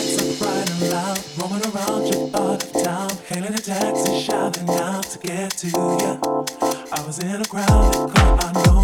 lights are bright and loud, roaming around your part of town, hailing a taxi, shouting out to get to you. I was in a crowded car, I know.